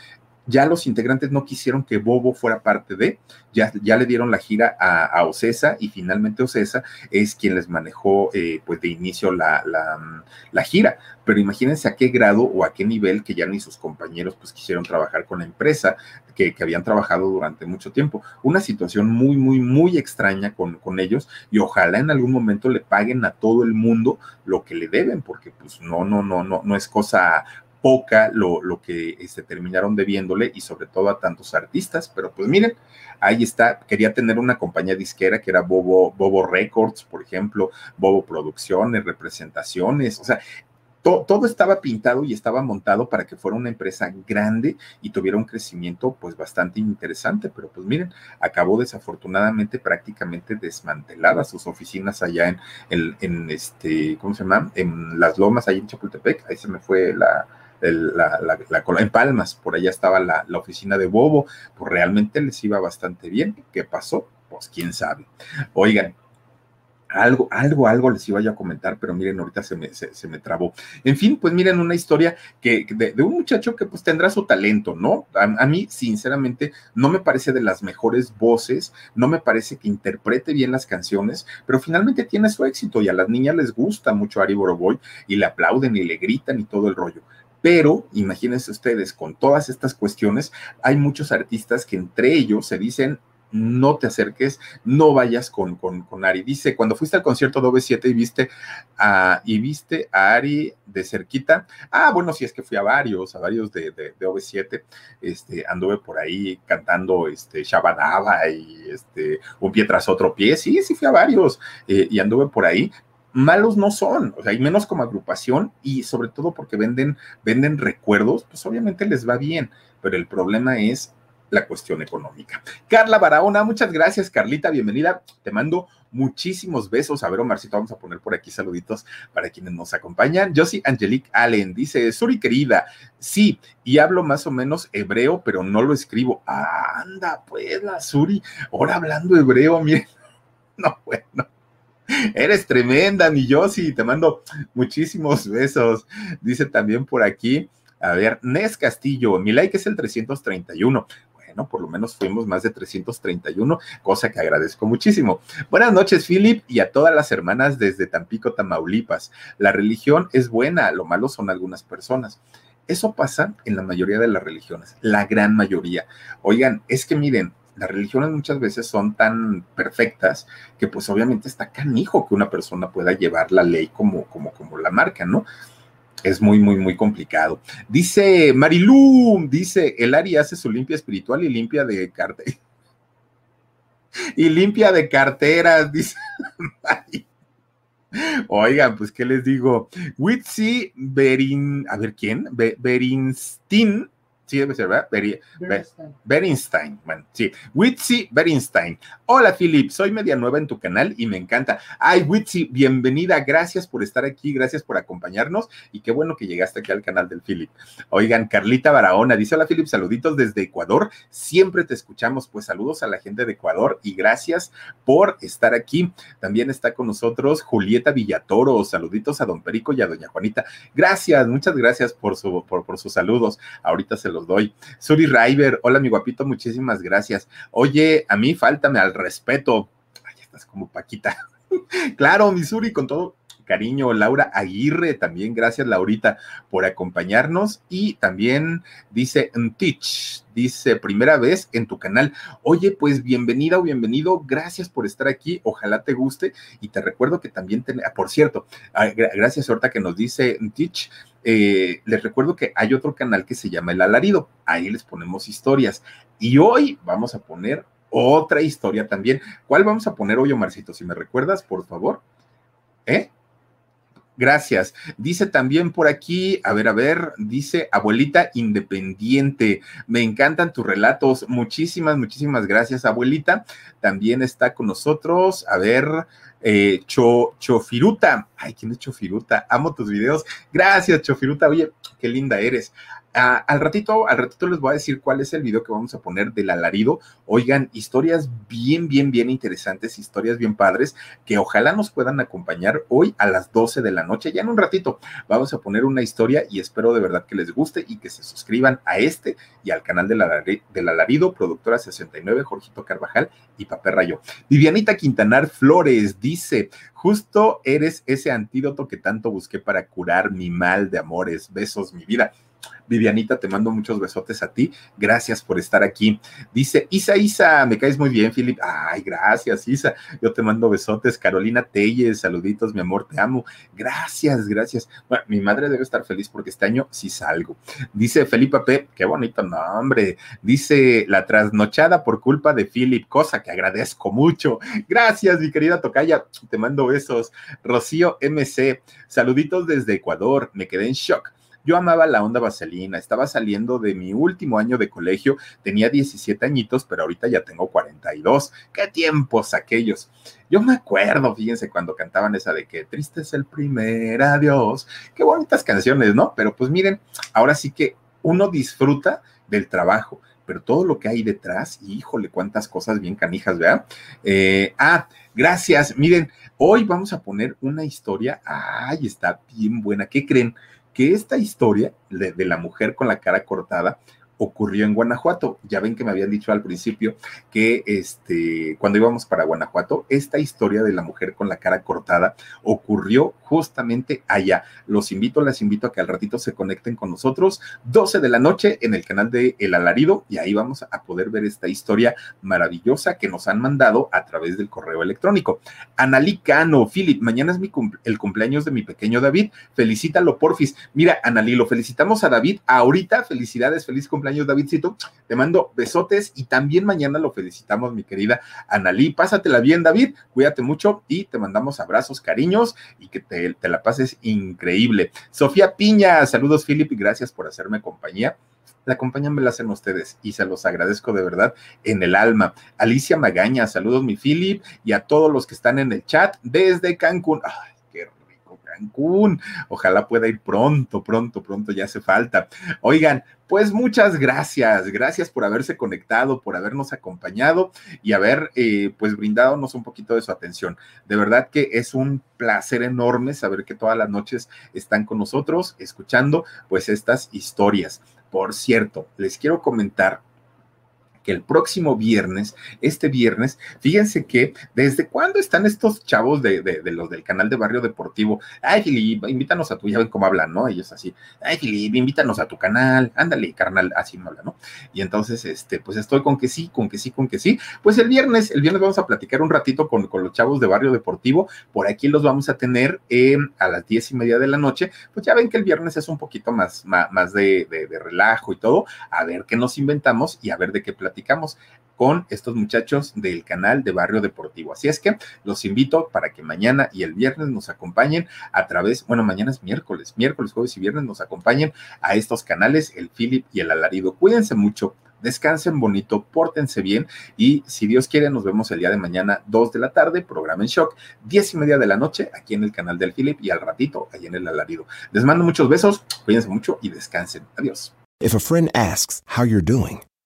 ya los integrantes no quisieron que Bobo fuera parte de, ya, ya le dieron la gira a, Ocesa y finalmente Ocesa es quien les manejó eh, pues de inicio la, la, la, gira. Pero imagínense a qué grado o a qué nivel que ya ni sus compañeros pues quisieron trabajar con la empresa que, que habían trabajado durante mucho tiempo. Una situación muy, muy, muy extraña con, con ellos y ojalá en algún momento le paguen a todo el mundo lo que le deben, porque pues no, no, no, no, no es cosa poca lo, lo que este, terminaron debiéndole y sobre todo a tantos artistas, pero pues miren, ahí está, quería tener una compañía disquera que era Bobo, Bobo Records, por ejemplo, Bobo Producciones, representaciones, o sea, to, todo estaba pintado y estaba montado para que fuera una empresa grande y tuviera un crecimiento pues bastante interesante, pero pues miren, acabó desafortunadamente prácticamente desmantelada sus oficinas allá en, en, en este, ¿cómo se llama? En las lomas, ahí en Chapultepec, ahí se me fue la la, la, en Palmas, por allá estaba la, oficina de Bobo, pues realmente les iba bastante bien. ¿Qué pasó? Pues quién sabe. Oigan, algo, algo, algo les iba a comentar, pero miren, ahorita se me, se, me trabó. En fin, pues miren, una historia que de, un muchacho que pues tendrá su talento, ¿no? A, a, mí, sinceramente, no me parece de las mejores voces, no me parece que interprete bien las canciones, pero finalmente tiene su éxito y a las niñas les gusta mucho Ari Boroboy y le aplauden y le gritan y todo el rollo. Pero imagínense ustedes, con todas estas cuestiones, hay muchos artistas que entre ellos se dicen, no te acerques, no vayas con, con, con Ari. Dice, cuando fuiste al concierto de OV7 y viste a, y viste a Ari de cerquita, ah, bueno, sí es que fui a varios, a varios de, de, de OV7, este, anduve por ahí cantando este, Shabadaba y este, un pie tras otro pie, sí, sí fui a varios, eh, y anduve por ahí, malos no son, o sea, y menos como agrupación y sobre todo porque venden, venden recuerdos, pues obviamente les va bien, pero el problema es la cuestión económica. Carla Barahona, muchas gracias, Carlita, bienvenida. Te mando muchísimos besos. A ver, Omarcito, vamos a poner por aquí saluditos para quienes nos acompañan. Josie Angelique Allen dice, Suri querida, sí, y hablo más o menos hebreo, pero no lo escribo. anda, pues, la Suri, ahora hablando hebreo, miren, no, bueno. Eres tremenda, mi Yossi. Te mando muchísimos besos. Dice también por aquí, a ver, Nes Castillo, mi like es el 331. Bueno, por lo menos fuimos más de 331, cosa que agradezco muchísimo. Buenas noches, Philip, y a todas las hermanas desde Tampico, Tamaulipas. La religión es buena, lo malo son algunas personas. Eso pasa en la mayoría de las religiones, la gran mayoría. Oigan, es que miren, las religiones muchas veces son tan perfectas que pues obviamente está canijo que una persona pueda llevar la ley como, como, como la marca, ¿no? Es muy, muy, muy complicado. Dice Marilú, dice, el Ari hace su limpia espiritual y limpia de cartera. y limpia de carteras, dice Oigan, pues, ¿qué les digo? Witsi Berin, a ver, ¿quién? Be Berinstin Sí, debe ser, ¿verdad? Beri, Bernstein. Bernstein. Bueno, sí. Witsi Bernstein. Hola, Philip. Soy media nueva en tu canal y me encanta. Ay, Witsi, bienvenida. Gracias por estar aquí. Gracias por acompañarnos. Y qué bueno que llegaste aquí al canal del Philip. Oigan, Carlita Barahona dice: Hola, Philip. Saluditos desde Ecuador. Siempre te escuchamos. Pues saludos a la gente de Ecuador y gracias por estar aquí. También está con nosotros Julieta Villatoro. Saluditos a don Perico y a doña Juanita. Gracias, muchas gracias por, su, por, por sus saludos. Ahorita se los doy. Suri River, hola mi guapito, muchísimas gracias. Oye, a mí faltame al respeto. Ay, estás como Paquita. claro, mi Suri, con todo cariño. Laura Aguirre, también gracias Laurita por acompañarnos. Y también dice Teach, dice primera vez en tu canal. Oye, pues bienvenida o bienvenido, gracias por estar aquí, ojalá te guste. Y te recuerdo que también, ten... ah, por cierto, ah, gracias ahorita que nos dice Teach. Eh, les recuerdo que hay otro canal que se llama El Alarido, ahí les ponemos historias. Y hoy vamos a poner otra historia también. ¿Cuál vamos a poner hoy, Omarcito? Si me recuerdas, por favor. ¿Eh? Gracias. Dice también por aquí, a ver, a ver, dice abuelita independiente. Me encantan tus relatos. Muchísimas, muchísimas gracias, abuelita. También está con nosotros, a ver, Eh, Cho, Chofiruta. Ay, ¿quién es Chofiruta? Amo tus videos. Gracias, Chofiruta. Oye, qué linda eres. Ah, al ratito, al ratito les voy a decir cuál es el video que vamos a poner del alarido. Oigan, historias bien, bien, bien interesantes, historias bien padres, que ojalá nos puedan acompañar hoy a las 12 de la noche. Ya en un ratito vamos a poner una historia y espero de verdad que les guste y que se suscriban a este y al canal del, del alarido, productora 69, Jorgito Carvajal y Papel Rayo. Vivianita Quintanar Flores dice, justo eres ese antídoto que tanto busqué para curar mi mal de amores. Besos, mi vida. Vivianita, te mando muchos besotes a ti. Gracias por estar aquí. Dice Isa, Isa, me caes muy bien, Philip. Ay, gracias, Isa. Yo te mando besotes. Carolina Telles, saluditos, mi amor, te amo. Gracias, gracias. Bueno, mi madre debe estar feliz porque este año sí salgo. Dice Felipe P, qué bonito nombre. Dice la trasnochada por culpa de Philip, cosa que agradezco mucho. Gracias, mi querida Tocaya. Te mando besos. Rocío MC, saluditos desde Ecuador. Me quedé en shock yo amaba la onda vaselina, estaba saliendo de mi último año de colegio, tenía 17 añitos, pero ahorita ya tengo 42. ¡Qué tiempos aquellos! Yo me acuerdo, fíjense, cuando cantaban esa de que triste es el primer adiós. Qué bonitas canciones, ¿no? Pero pues miren, ahora sí que uno disfruta del trabajo, pero todo lo que hay detrás, híjole, cuántas cosas bien canijas, ¿verdad? Eh, ah, gracias. Miren, hoy vamos a poner una historia, ay, está bien buena. ¿Qué creen? Que esta historia de, de, la mujer con la cara cortada ocurrió en Guanajuato. Ya ven que me habían dicho al principio que este, cuando íbamos para Guanajuato, esta historia de la mujer con la cara cortada ocurrió justamente allá. Los invito, las invito a que al ratito se conecten con nosotros, 12 de la noche en el canal de El Alarido, y ahí vamos a poder ver esta historia maravillosa que nos han mandado a través del correo electrónico. Analí Cano, Philip, mañana es mi el cumpleaños de mi pequeño David, felicítalo porfis. Mira, Analí, lo felicitamos a David ahorita, felicidades, feliz cumpleaños años, Davidcito. Te mando besotes y también mañana lo felicitamos, mi querida Analí. Pásatela bien, David. Cuídate mucho y te mandamos abrazos, cariños y que te, te la pases increíble. Sofía Piña, saludos, Philip, y gracias por hacerme compañía. La compañía me la hacen ustedes y se los agradezco de verdad en el alma. Alicia Magaña, saludos mi Philip y a todos los que están en el chat desde Cancún. Ay, Cancún. Ojalá pueda ir pronto, pronto, pronto, ya hace falta. Oigan, pues muchas gracias, gracias por haberse conectado, por habernos acompañado y haber eh, pues brindándonos un poquito de su atención. De verdad que es un placer enorme saber que todas las noches están con nosotros escuchando pues estas historias. Por cierto, les quiero comentar que el próximo viernes, este viernes, fíjense que desde cuándo están estos chavos de, los del canal de Barrio Deportivo. Ay, Filip, invítanos a tu, ya ven cómo hablan, ¿no? Ellos así, ay, Filip, invítanos a tu canal, ándale, carnal, así no habla, ¿no? Y entonces, este, pues estoy con que sí, con que sí, con que sí. Pues el viernes, el viernes vamos a platicar un ratito con, con los chavos de Barrio Deportivo. Por aquí los vamos a tener eh, a las diez y media de la noche. Pues ya ven que el viernes es un poquito más, más, más de, de relajo y todo. A ver qué nos inventamos y a ver de qué platicamos con estos muchachos del canal de Barrio Deportivo. Así es que los invito para que mañana y el viernes nos acompañen a través, bueno, mañana es miércoles, miércoles, jueves y viernes nos acompañen a estos canales, el Philip y el Alarido. Cuídense mucho, descansen bonito, pórtense bien y si Dios quiere nos vemos el día de mañana, 2 de la tarde, programa en shock, 10 y media de la noche aquí en el canal del Philip y al ratito allá en el Alarido. Les mando muchos besos, cuídense mucho y descansen. Adiós. If a friend asks how you're doing